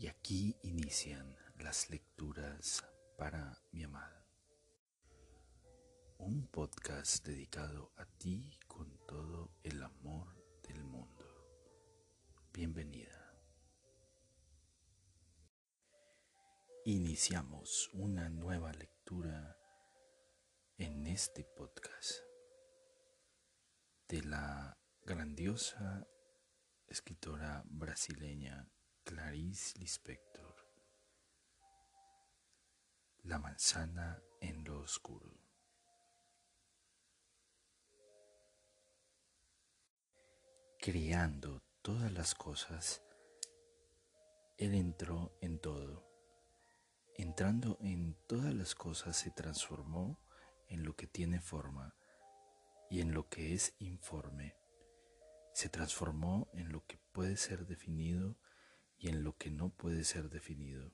Y aquí inician las lecturas para mi amada. Un podcast dedicado a ti con todo el amor del mundo. Bienvenida. Iniciamos una nueva lectura en este podcast de la grandiosa escritora brasileña Clarice Lispector. La manzana en lo oscuro. Creando todas las cosas, Él entró en todo. Entrando en todas las cosas se transformó en lo que tiene forma y en lo que es informe. Se transformó en lo que puede ser definido y en lo que no puede ser definido.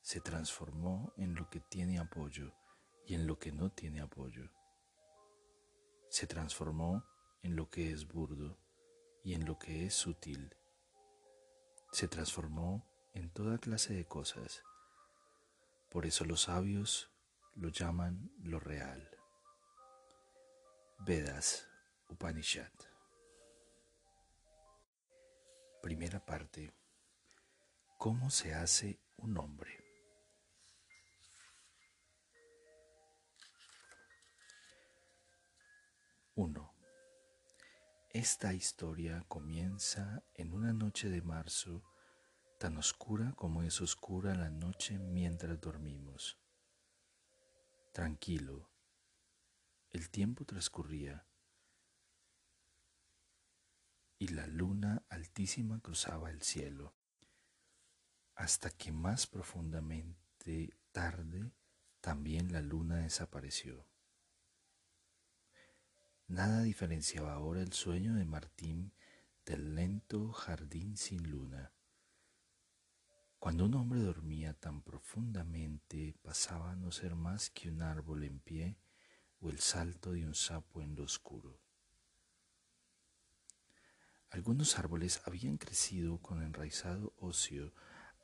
Se transformó en lo que tiene apoyo y en lo que no tiene apoyo. Se transformó en lo que es burdo y en lo que es sutil. Se transformó en toda clase de cosas. Por eso los sabios lo llaman lo real. Vedas Upanishad. Primera parte. ¿Cómo se hace un hombre? Uno. Esta historia comienza en una noche de marzo tan oscura como es oscura la noche mientras dormimos. Tranquilo, el tiempo transcurría y la luna altísima cruzaba el cielo hasta que más profundamente tarde también la luna desapareció. Nada diferenciaba ahora el sueño de Martín del lento jardín sin luna. Cuando un hombre dormía tan profundamente pasaba a no ser más que un árbol en pie o el salto de un sapo en lo oscuro. Algunos árboles habían crecido con enraizado ocio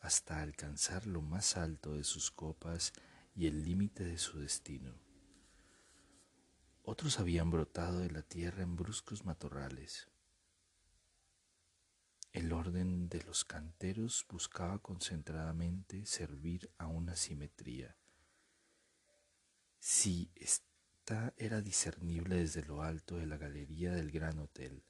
hasta alcanzar lo más alto de sus copas y el límite de su destino. Otros habían brotado de la tierra en bruscos matorrales. El orden de los canteros buscaba concentradamente servir a una simetría. Si ésta era discernible desde lo alto de la galería del gran hotel,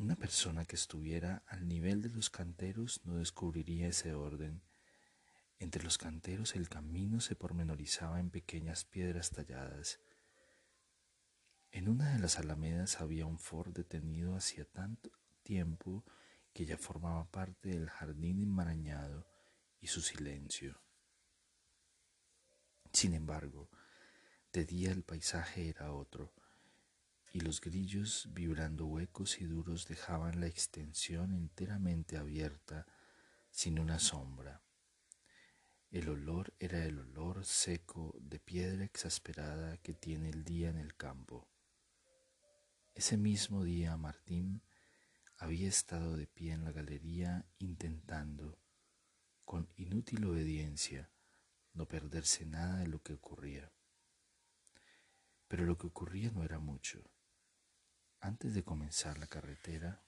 una persona que estuviera al nivel de los canteros no descubriría ese orden. Entre los canteros el camino se pormenorizaba en pequeñas piedras talladas. En una de las alamedas había un Ford detenido hacía tanto tiempo que ya formaba parte del jardín enmarañado y su silencio. Sin embargo, de día el paisaje era otro y los grillos vibrando huecos y duros dejaban la extensión enteramente abierta sin una sombra. El olor era el olor seco de piedra exasperada que tiene el día en el campo. Ese mismo día Martín había estado de pie en la galería intentando, con inútil obediencia, no perderse nada de lo que ocurría. Pero lo que ocurría no era mucho. Antes de comenzar la carretera,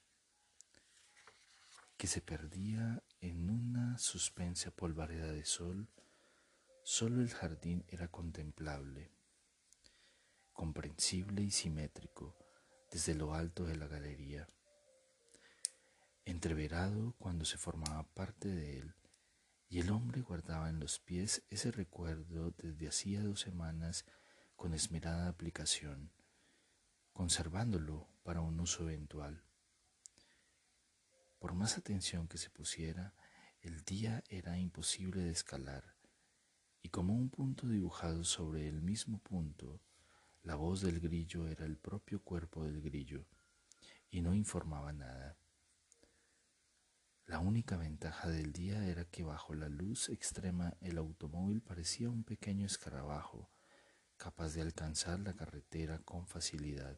que se perdía en una suspensa polvareda de sol, solo el jardín era contemplable, comprensible y simétrico desde lo alto de la galería. Entreverado cuando se formaba parte de él, y el hombre guardaba en los pies ese recuerdo desde hacía dos semanas con esmerada aplicación conservándolo para un uso eventual. Por más atención que se pusiera, el día era imposible de escalar, y como un punto dibujado sobre el mismo punto, la voz del grillo era el propio cuerpo del grillo, y no informaba nada. La única ventaja del día era que bajo la luz extrema el automóvil parecía un pequeño escarabajo, capaz de alcanzar la carretera con facilidad.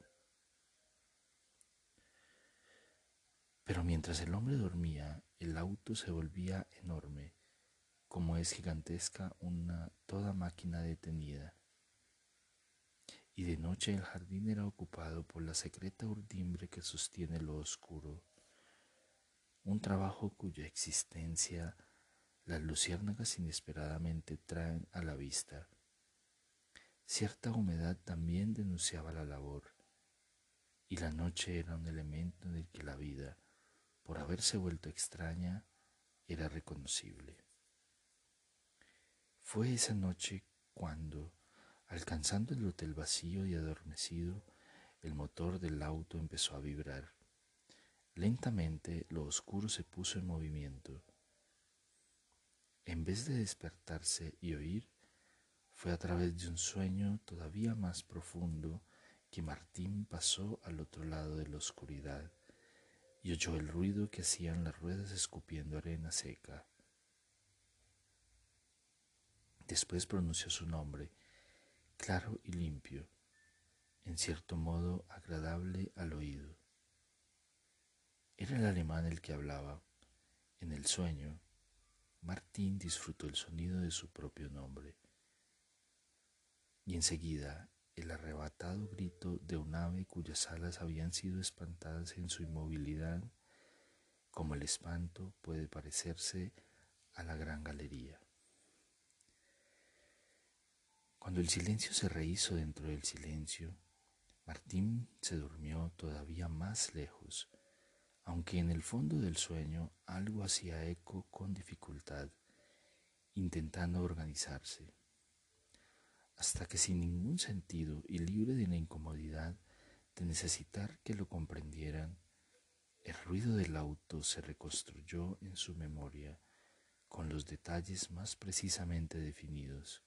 Pero mientras el hombre dormía el auto se volvía enorme, como es gigantesca una toda máquina detenida. Y de noche el jardín era ocupado por la secreta urdimbre que sostiene lo oscuro, un trabajo cuya existencia las luciérnagas inesperadamente traen a la vista. Cierta humedad también denunciaba la labor, y la noche era un elemento en el que la vida, por haberse vuelto extraña, era reconocible. Fue esa noche cuando, alcanzando el hotel vacío y adormecido, el motor del auto empezó a vibrar. Lentamente lo oscuro se puso en movimiento. En vez de despertarse y oír, fue a través de un sueño todavía más profundo que Martín pasó al otro lado de la oscuridad y oyó el ruido que hacían las ruedas escupiendo arena seca. Después pronunció su nombre, claro y limpio, en cierto modo agradable al oído. Era el alemán el que hablaba. En el sueño, Martín disfrutó el sonido de su propio nombre. Y enseguida el arrebatado grito de un ave cuyas alas habían sido espantadas en su inmovilidad, como el espanto puede parecerse a la gran galería. Cuando el silencio se rehizo dentro del silencio, Martín se durmió todavía más lejos, aunque en el fondo del sueño algo hacía eco con dificultad, intentando organizarse hasta que sin ningún sentido y libre de la incomodidad de necesitar que lo comprendieran, el ruido del auto se reconstruyó en su memoria con los detalles más precisamente definidos.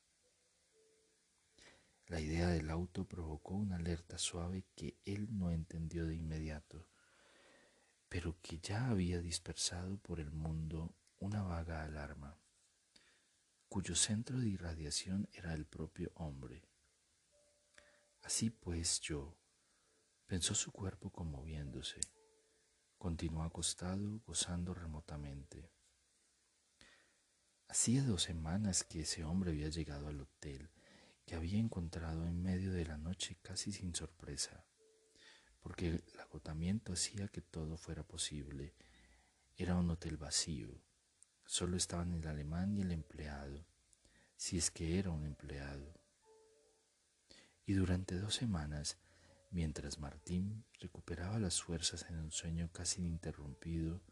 La idea del auto provocó una alerta suave que él no entendió de inmediato, pero que ya había dispersado por el mundo una vaga alarma cuyo centro de irradiación era el propio hombre. Así pues yo, pensó su cuerpo conmoviéndose, continuó acostado, gozando remotamente. Hacía dos semanas que ese hombre había llegado al hotel, que había encontrado en medio de la noche casi sin sorpresa, porque el agotamiento hacía que todo fuera posible. Era un hotel vacío, Solo estaban el alemán y el empleado, si es que era un empleado. Y durante dos semanas, mientras Martín recuperaba las fuerzas en un sueño casi ininterrumpido,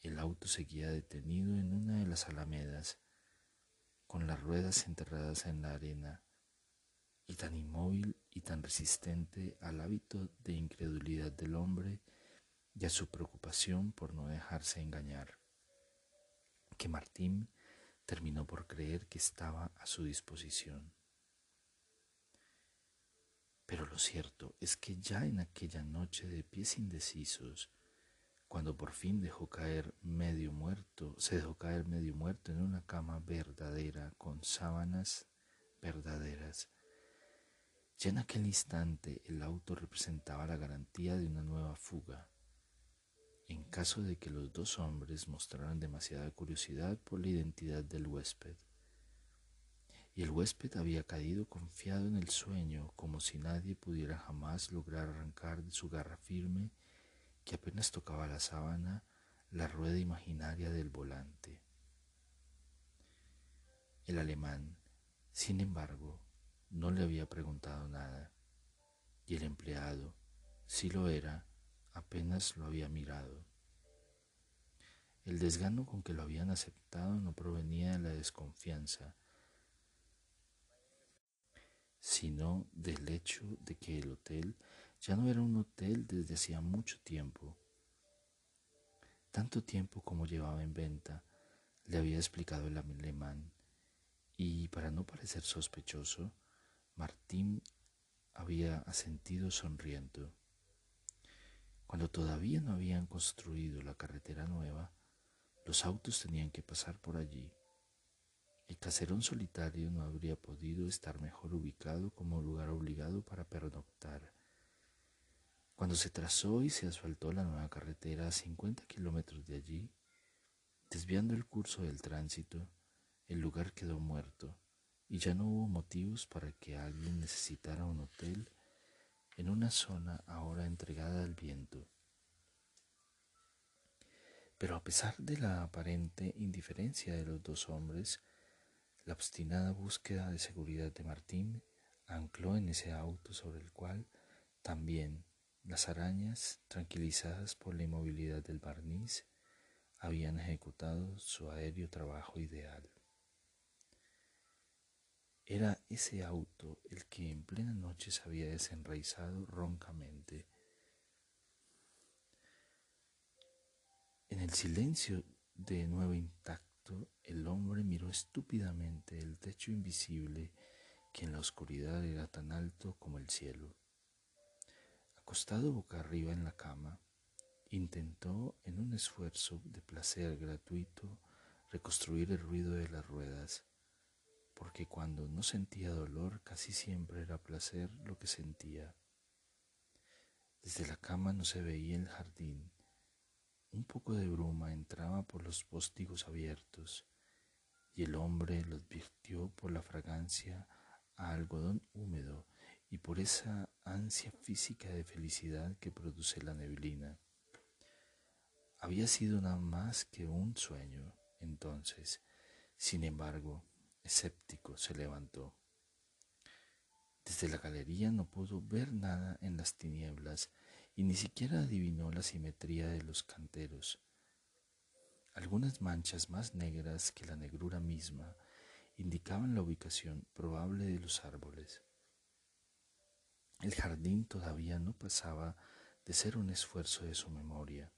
el auto seguía detenido en una de las alamedas, con las ruedas enterradas en la arena, y tan inmóvil y tan resistente al hábito de incredulidad del hombre y a su preocupación por no dejarse engañar que Martín terminó por creer que estaba a su disposición. Pero lo cierto es que ya en aquella noche de pies indecisos, cuando por fin dejó caer medio muerto, se dejó caer medio muerto en una cama verdadera con sábanas verdaderas. Ya en aquel instante el auto representaba la garantía de una nueva fuga en caso de que los dos hombres mostraran demasiada curiosidad por la identidad del huésped. Y el huésped había caído confiado en el sueño como si nadie pudiera jamás lograr arrancar de su garra firme que apenas tocaba la sábana la rueda imaginaria del volante. El alemán, sin embargo, no le había preguntado nada, y el empleado, si lo era, apenas lo había mirado. El desgano con que lo habían aceptado no provenía de la desconfianza, sino del hecho de que el hotel ya no era un hotel desde hacía mucho tiempo. Tanto tiempo como llevaba en venta, le había explicado el alemán, y para no parecer sospechoso, Martín había asentido sonriendo. Cuando todavía no habían construido la carretera nueva, los autos tenían que pasar por allí. El caserón solitario no habría podido estar mejor ubicado como lugar obligado para pernoctar. Cuando se trazó y se asfaltó la nueva carretera a 50 kilómetros de allí, Desviando el curso del tránsito, el lugar quedó muerto y ya no hubo motivos para que alguien necesitara un hotel en una zona ahora entregada al viento. Pero a pesar de la aparente indiferencia de los dos hombres, la obstinada búsqueda de seguridad de Martín ancló en ese auto sobre el cual también las arañas, tranquilizadas por la inmovilidad del barniz, habían ejecutado su aéreo trabajo ideal. Era ese auto el que en plena noche se había desenraizado roncamente. En el silencio de nuevo intacto, el hombre miró estúpidamente el techo invisible que en la oscuridad era tan alto como el cielo. Acostado boca arriba en la cama, intentó en un esfuerzo de placer gratuito reconstruir el ruido de las ruedas porque cuando no sentía dolor casi siempre era placer lo que sentía. Desde la cama no se veía el jardín. Un poco de bruma entraba por los postigos abiertos y el hombre lo advirtió por la fragancia a algodón húmedo y por esa ansia física de felicidad que produce la neblina. Había sido nada más que un sueño, entonces, sin embargo, se levantó. Desde la galería no pudo ver nada en las tinieblas y ni siquiera adivinó la simetría de los canteros. Algunas manchas más negras que la negrura misma indicaban la ubicación probable de los árboles. El jardín todavía no pasaba de ser un esfuerzo de su memoria,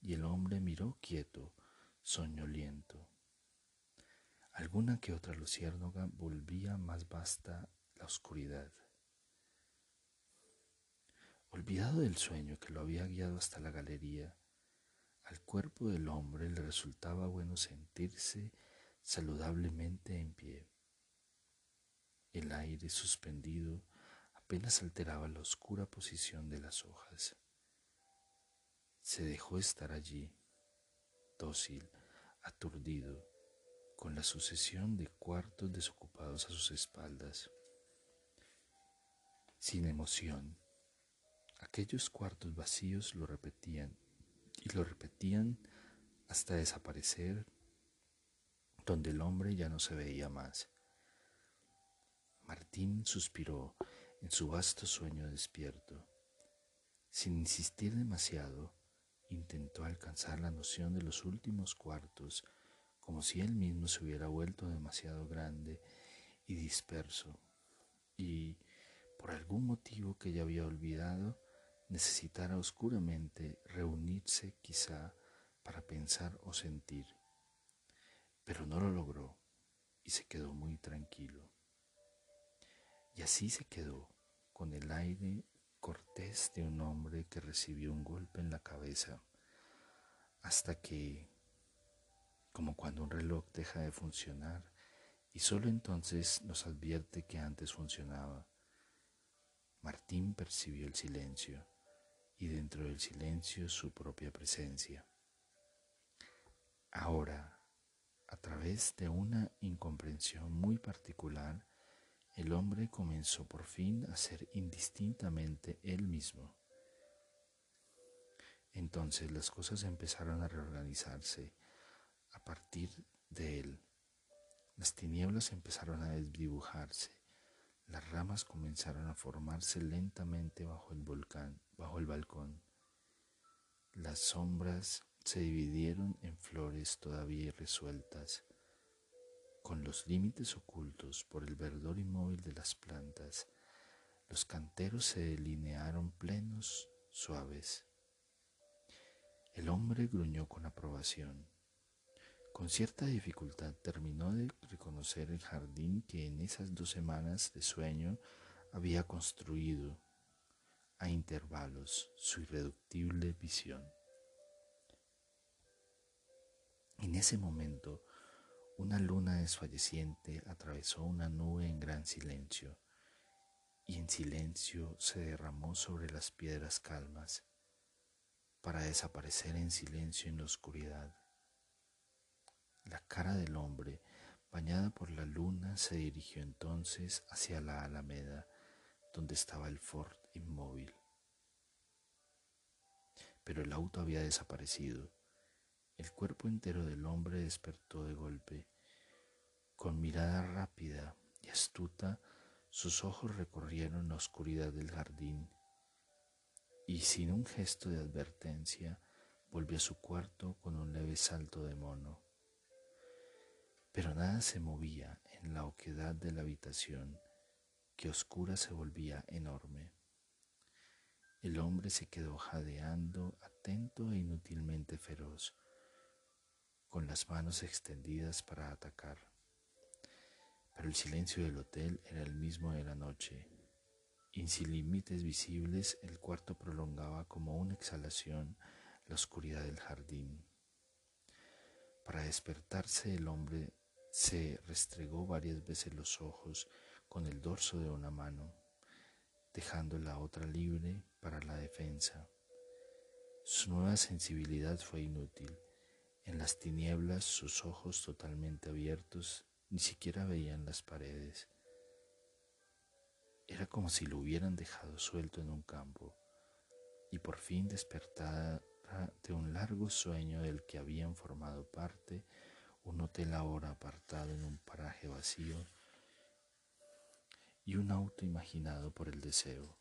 y el hombre miró quieto, soñoliento. Alguna que otra luciérnaga volvía más vasta la oscuridad. Olvidado del sueño que lo había guiado hasta la galería, al cuerpo del hombre le resultaba bueno sentirse saludablemente en pie. El aire suspendido apenas alteraba la oscura posición de las hojas. Se dejó estar allí, dócil, aturdido, con la sucesión de cuartos desocupados a sus espaldas. Sin emoción, aquellos cuartos vacíos lo repetían y lo repetían hasta desaparecer donde el hombre ya no se veía más. Martín suspiró en su vasto sueño despierto. Sin insistir demasiado, intentó alcanzar la noción de los últimos cuartos como si él mismo se hubiera vuelto demasiado grande y disperso, y por algún motivo que ya había olvidado, necesitara oscuramente reunirse quizá para pensar o sentir. Pero no lo logró y se quedó muy tranquilo. Y así se quedó, con el aire cortés de un hombre que recibió un golpe en la cabeza, hasta que como cuando un reloj deja de funcionar y solo entonces nos advierte que antes funcionaba. Martín percibió el silencio y dentro del silencio su propia presencia. Ahora, a través de una incomprensión muy particular, el hombre comenzó por fin a ser indistintamente él mismo. Entonces las cosas empezaron a reorganizarse a partir de él. Las tinieblas empezaron a desdibujarse, las ramas comenzaron a formarse lentamente bajo el volcán, bajo el balcón. Las sombras se dividieron en flores todavía irresueltas, con los límites ocultos por el verdor inmóvil de las plantas. Los canteros se delinearon plenos, suaves. El hombre gruñó con aprobación. Con cierta dificultad terminó de reconocer el jardín que en esas dos semanas de sueño había construido a intervalos su irreductible visión. En ese momento, una luna desfalleciente atravesó una nube en gran silencio y en silencio se derramó sobre las piedras calmas para desaparecer en silencio en la oscuridad cara del hombre, bañada por la luna, se dirigió entonces hacia la alameda, donde estaba el Ford inmóvil. Pero el auto había desaparecido. El cuerpo entero del hombre despertó de golpe. Con mirada rápida y astuta, sus ojos recorrieron la oscuridad del jardín y sin un gesto de advertencia volvió a su cuarto con un leve salto de mono. Pero nada se movía en la oquedad de la habitación, que oscura se volvía enorme. El hombre se quedó jadeando, atento e inútilmente feroz, con las manos extendidas para atacar. Pero el silencio del hotel era el mismo de la noche, y sin límites visibles el cuarto prolongaba como una exhalación la oscuridad del jardín. Para despertarse el hombre se restregó varias veces los ojos con el dorso de una mano, dejando la otra libre para la defensa. Su nueva sensibilidad fue inútil. En las tinieblas sus ojos totalmente abiertos ni siquiera veían las paredes. Era como si lo hubieran dejado suelto en un campo y por fin despertara de un largo sueño del que habían formado parte un hotel ahora apartado en un paraje vacío y un auto imaginado por el deseo.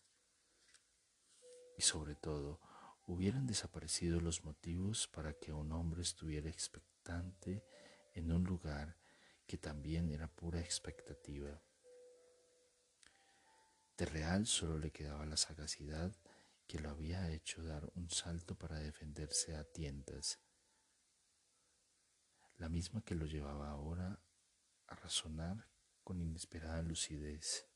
Y sobre todo, hubieran desaparecido los motivos para que un hombre estuviera expectante en un lugar que también era pura expectativa. De real solo le quedaba la sagacidad que lo había hecho dar un salto para defenderse a tientas, la misma que lo llevaba ahora a razonar con inesperada lucidez,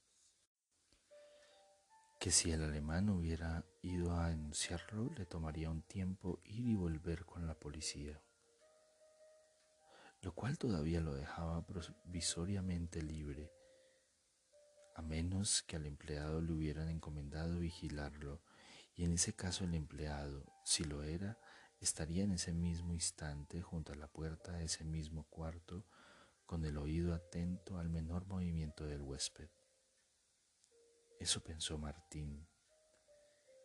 que si el alemán hubiera ido a denunciarlo le tomaría un tiempo ir y volver con la policía, lo cual todavía lo dejaba provisoriamente libre a menos que al empleado le hubieran encomendado vigilarlo, y en ese caso el empleado, si lo era, estaría en ese mismo instante junto a la puerta de ese mismo cuarto, con el oído atento al menor movimiento del huésped. Eso pensó Martín,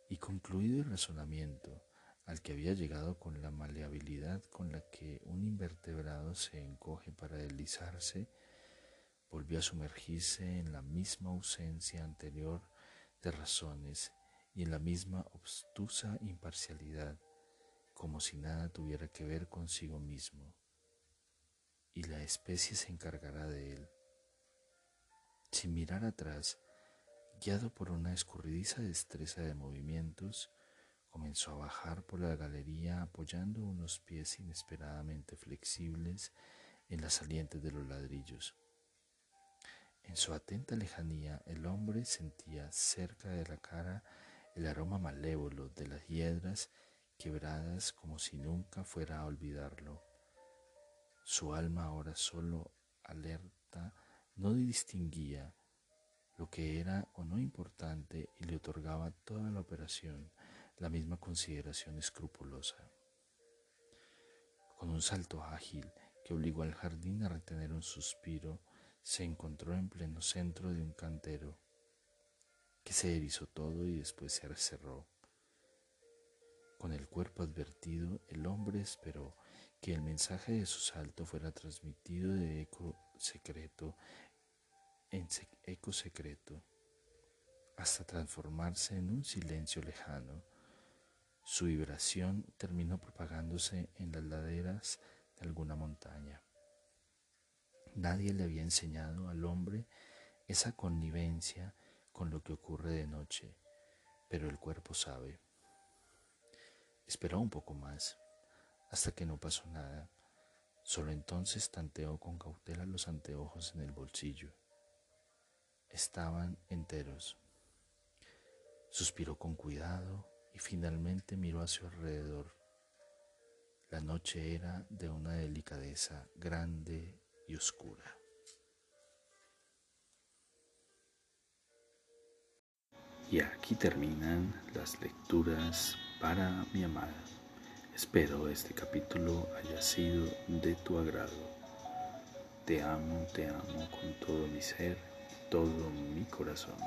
y concluido el razonamiento, al que había llegado con la maleabilidad con la que un invertebrado se encoge para deslizarse, volvió a sumergirse en la misma ausencia anterior de razones y en la misma obstusa imparcialidad, como si nada tuviera que ver consigo mismo, y la especie se encargará de él. Sin mirar atrás, guiado por una escurridiza destreza de movimientos, comenzó a bajar por la galería apoyando unos pies inesperadamente flexibles en las salientes de los ladrillos. En su atenta lejanía el hombre sentía cerca de la cara el aroma malévolo de las hiedras quebradas como si nunca fuera a olvidarlo. Su alma ahora solo alerta no distinguía lo que era o no importante y le otorgaba toda la operación la misma consideración escrupulosa. Con un salto ágil que obligó al jardín a retener un suspiro, se encontró en pleno centro de un cantero, que se erizó todo y después se cerró. Con el cuerpo advertido, el hombre esperó que el mensaje de su salto fuera transmitido de eco secreto en eco secreto, hasta transformarse en un silencio lejano. Su vibración terminó propagándose en las laderas de alguna montaña. Nadie le había enseñado al hombre esa connivencia con lo que ocurre de noche, pero el cuerpo sabe. Esperó un poco más, hasta que no pasó nada. Solo entonces tanteó con cautela los anteojos en el bolsillo. Estaban enteros. Suspiró con cuidado y finalmente miró a su alrededor. La noche era de una delicadeza grande y oscura. Y aquí terminan las lecturas para mi amada. Espero este capítulo haya sido de tu agrado. Te amo, te amo con todo mi ser, todo mi corazón.